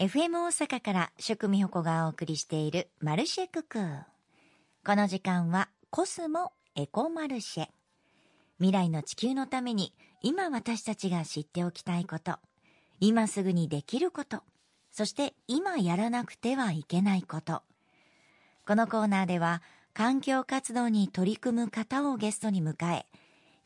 FM 大阪から食味ほこがお送りしているマルシェクク。この時間はコスモエコマルシェ。未来の地球のために今私たちが知っておきたいこと、今すぐにできること、そして今やらなくてはいけないこと。このコーナーでは環境活動に取り組む方をゲストに迎え、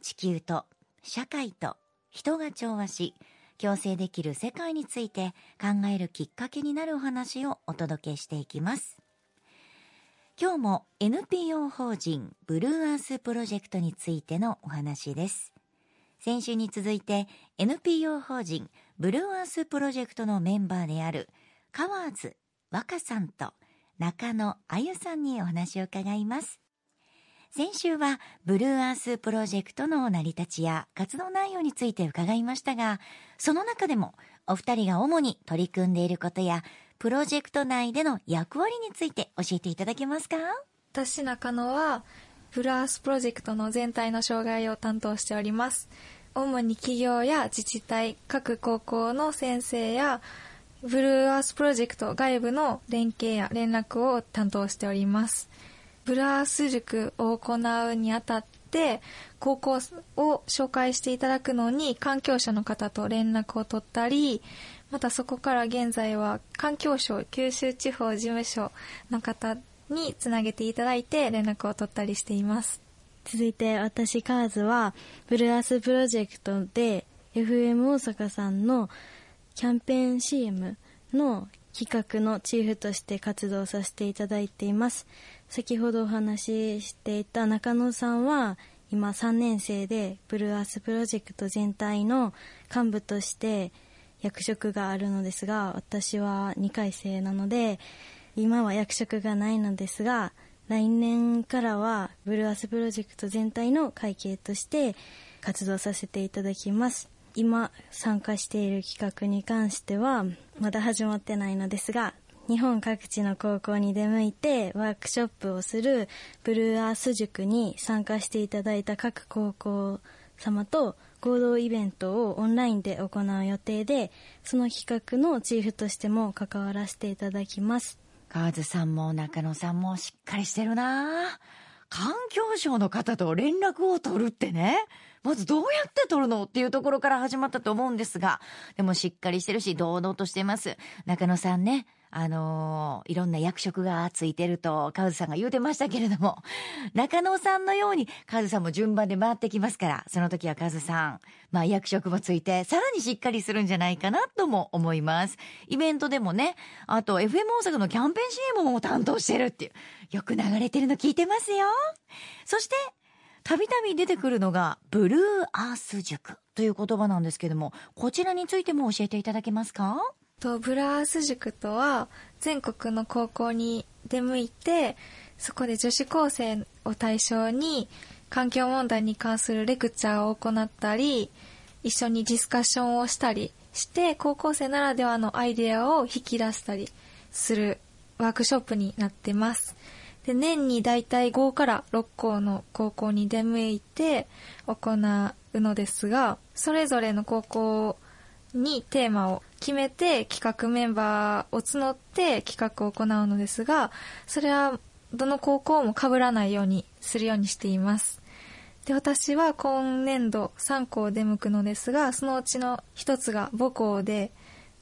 地球と社会と人が調和し、共生できる世界について考えるきっかけになるお話をお届けしていきます。今日も NPO 法人ブルーアースプロジェクトについてのお話です。先週に続いて NPO 法人ブルーアースプロジェクトのメンバーであるカワーズ若さんと中野あゆさんにお話を伺います。先週はブルーアースプロジェクトの成り立ちや活動内容について伺いましたが、その中でもお二人が主に取り組んでいることや、プロジェクト内での役割について教えていただけますか？私中野は、ブルーアースプロジェクトの全体の渉外を担当しております。主に企業や自治体、各高校の先生や、ブルーアースプロジェクト外部の連携や連絡を担当しております。ブラース塾を行うにあたって、高校を紹介していただくのに環境省の方と連絡を取ったり、またそこから現在は環境省九州地方事務所の方につなげていただいて連絡を取ったりしています。続いて私カーズはブルーアスプロジェクトで FM 大阪さんのキャンペーン CM の企画のチーフとして活動させていただいています。先ほどお話ししていた中野さんは今3年生でブルーアースプロジェクト全体の幹部として役職があるのですが私は2回生なので今は役職がないのですが来年からはブルーアースプロジェクト全体の会計として活動させていただきます。今参加している企画に関してはまだ始まってないのですが日本各地の高校に出向いてワークショップをするブルーアース塾に参加していただいた各高校様と合同イベントをオンラインで行う予定でその企画のチーフとしても関わらせていただきます。河津さんも中野さんもしっかりしてるな。環境省の方と連絡を取るってね。まずどうやって取るのっていうところから始まったと思うんですがでもしっかりしてるし堂々としてます。中野さんねあのー、いろんな役職がついてると、カズさんが言うてましたけれども、中野さんのように、カズさんも順番で回ってきますから、その時はカズさん、まあ役職もついて、さらにしっかりするんじゃないかなとも思います。イベントでもね、あと FM 大阪のキャンペーン CM も担当してるっていう、よく流れてるの聞いてますよ。そして、たびたび出てくるのが、ブルーアース塾という言葉なんですけども、こちらについても教えていただけますか？とブラース塾とは全国の高校に出向いてそこで女子高生を対象に環境問題に関するレクチャーを行ったり一緒にディスカッションをしたりして高校生ならではのアイデアを引き出したりするワークショップになってます。で年にだいたい5から6校の高校に出向いて行うのですがそれぞれの高校にテーマを決めて企画メンバーを募って企画を行うのですが、それはどの高校も被らないようにするようにしています。で、私は今年度3校出向くのですが、そのうちの一つが母校で、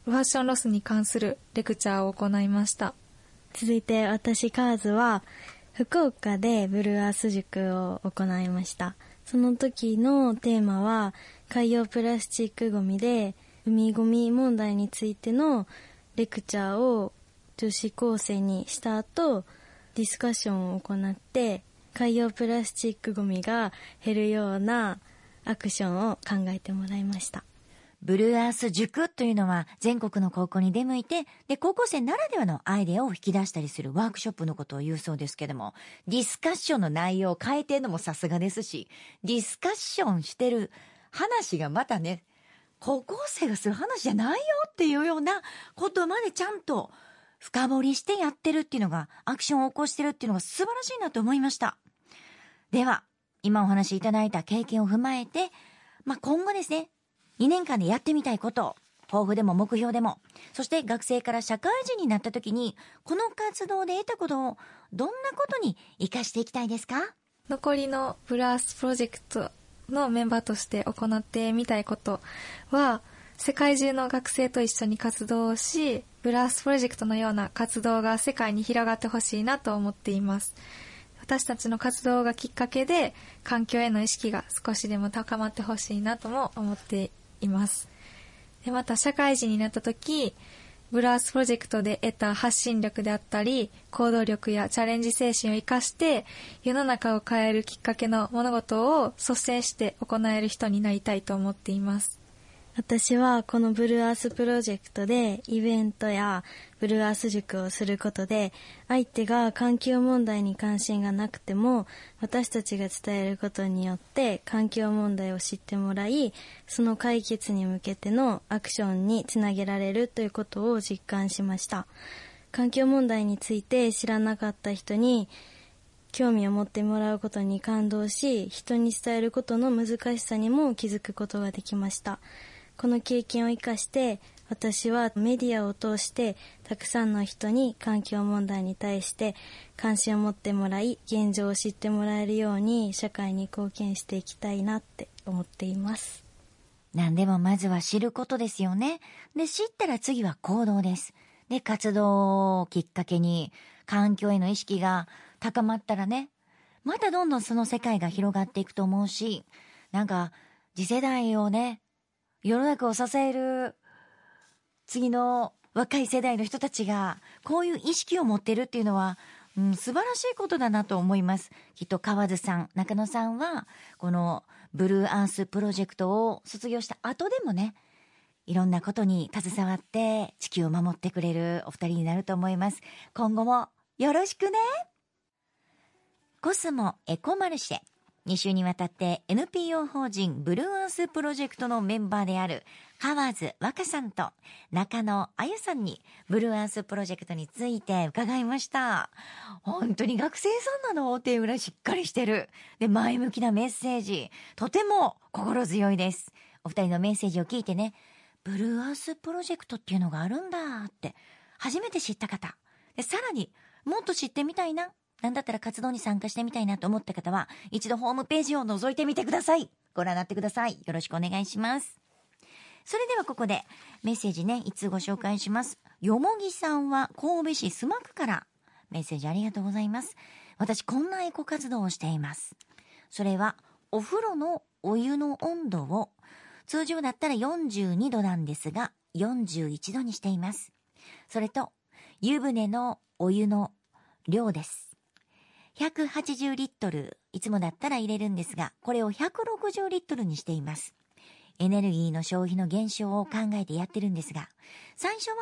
ファッションロスに関するレクチャーを行いました。続いて私カーズは、福岡でブルーアース塾を行いました。その時のテーマは、海洋プラスチックごみで海ごみ問題についてのレクチャーを女子高生にした後、ディスカッションを行って、海洋プラスチックごみが減るようなアクションを考えてもらいました。ブルーアース塾というのは全国の高校に出向いて、で、高校生ならではのアイデアを引き出したりするワークショップのことを言うそうですけども、ディスカッションの内容を変えてるのもさすがですし、ディスカッションしてる話がまたね、高校生がする話じゃないよっていうようなことまでちゃんと深掘りしてやってるっていうのが、アクションを起こしてるっていうのが素晴らしいなと思いました。では、今お話しいただいた経験を踏まえて、まあ、今後ですね、2年間でやってみたいこと抱負でも目標でも、そして学生から社会人になった時に、この活動で得たことをどんなことに活かしていきたいですか？残りのブルーアースプロジェクトのメンバーとして行ってみたいことは、世界中の学生と一緒に活動をし、ブルーアースプロジェクトのような活動が世界に広がってほしいなと思っています。私たちの活動がきっかけで環境への意識が少しでも高まってほしいなとも思っています。でまた社会人になった時、ブルーアースプロジェクトで得た発信力であったり、行動力やチャレンジ精神を生かして、世の中を変えるきっかけの物事を率先して行える人になりたいと思っています。私はこのブルーアースプロジェクトでイベントやブルーアース塾をすることで相手が環境問題に関心がなくても私たちが伝えることによって環境問題を知ってもらいその解決に向けてのアクションにつなげられるということを実感しました。環境問題について知らなかった人に興味を持ってもらうことに感動し人に伝えることの難しさにも気づくことができました。この経験を生かして私はメディアを通してたくさんの人に環境問題に対して関心を持ってもらい現状を知ってもらえるように社会に貢献していきたいなって思っています。何でもまずは知ることですよね。で知ったら次は行動です。で活動をきっかけに環境への意識が高まったらねまたどんどんその世界が広がっていくと思うしなんか次世代をね世の中を支える次の若い世代の人たちがこういう意識を持ってるっていうのは、うん、素晴らしいことだなと思います。きっと河津さん、中野さんはこのブルーアースプロジェクトを卒業した後でもね、いろんなことに携わって地球を守ってくれるお二人になると思います。今後もよろしくね。コスモエコマルシェ。2週にわたって NPO 法人ブルーアースプロジェクトのメンバーである河津若さんと中野あゆさんにブルーアースプロジェクトについて伺いました。本当に学生さんなの？っていうぐらいしっかりしてる。で、前向きなメッセージ。とても心強いです。お二人のメッセージを聞いてね、ブルーアースプロジェクトっていうのがあるんだって初めて知った方。で、さらにもっと知ってみたいななんだったら活動に参加してみたいなと思った方は、一度ホームページを覗いてみてください。ご覧になってください。よろしくお願いします。それではここでメッセージね、いつご紹介します。よもぎさんは神戸市須磨区からメッセージありがとうございます。私こんなエコ活動をしています。それはお風呂のお湯の温度を通常だったら42度なんですが41度にしています。それと湯船のお湯の量です。180リットル、いつもだったら入れるんですが、これを160リットルにしています。エネルギーの消費の減少を考えてやってるんですが、最初は、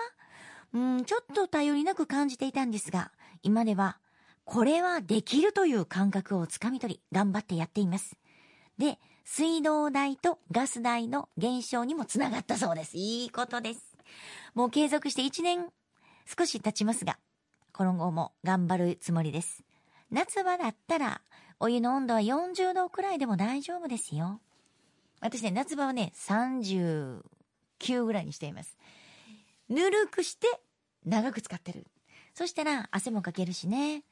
うん、ちょっと頼りなく感じていたんですが、今では、これはできるという感覚をつかみ取り、頑張ってやっています。で、水道代とガス代の減少にもつながったそうです。いいことです。もう継続して1年少し経ちますが、今後も頑張るつもりです。夏場だったら、お湯の温度は40度くらいでも大丈夫ですよ。私ね、夏場はね、39ぐらいにしています。ぬるくして長く使ってる。そしたら汗もかけるしね。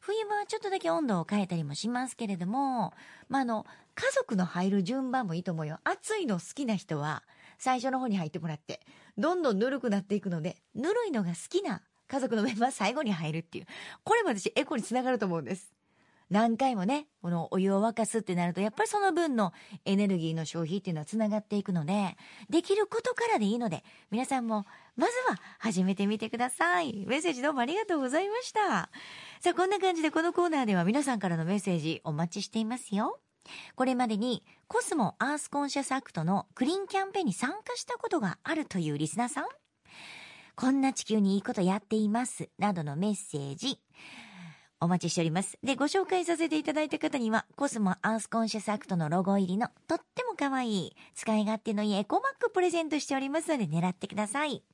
冬場はちょっとだけ温度を変えたりもしますけれども、まあ、あの、家族の入る順番もいいと思うよ。暑いの好きな人は、最初の方に入ってもらって、どんどんぬるくなっていくので、ぬるいのが好きな家族のメンバー最後に入るっていう。これも私エコにつながると思うんです。何回もね、このお湯を沸かすってなると、やっぱりその分のエネルギーの消費っていうのはつながっていくので、できることからでいいので、皆さんもまずは始めてみてください。メッセージどうもありがとうございました。さあ、こんな感じでこのコーナーでは皆さんからのメッセージお待ちしていますよ。これまでにコスモアースコンシャスアクトのクリーンキャンペーンに参加したことがあるというリスナーさんこんな地球にいいことやっています。などのメッセージ。お待ちしております。で、ご紹介させていただいた方には、コスモアースコンシャスアクトのロゴ入りのとっても可愛い、使い勝手のいいエコバッグプレゼントしておりますので狙ってください。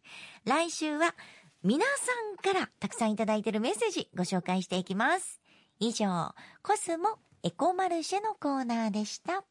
来週は、皆さんからたくさんいただいているメッセージご紹介していきます。以上、コスモエコマルシェのコーナーでした。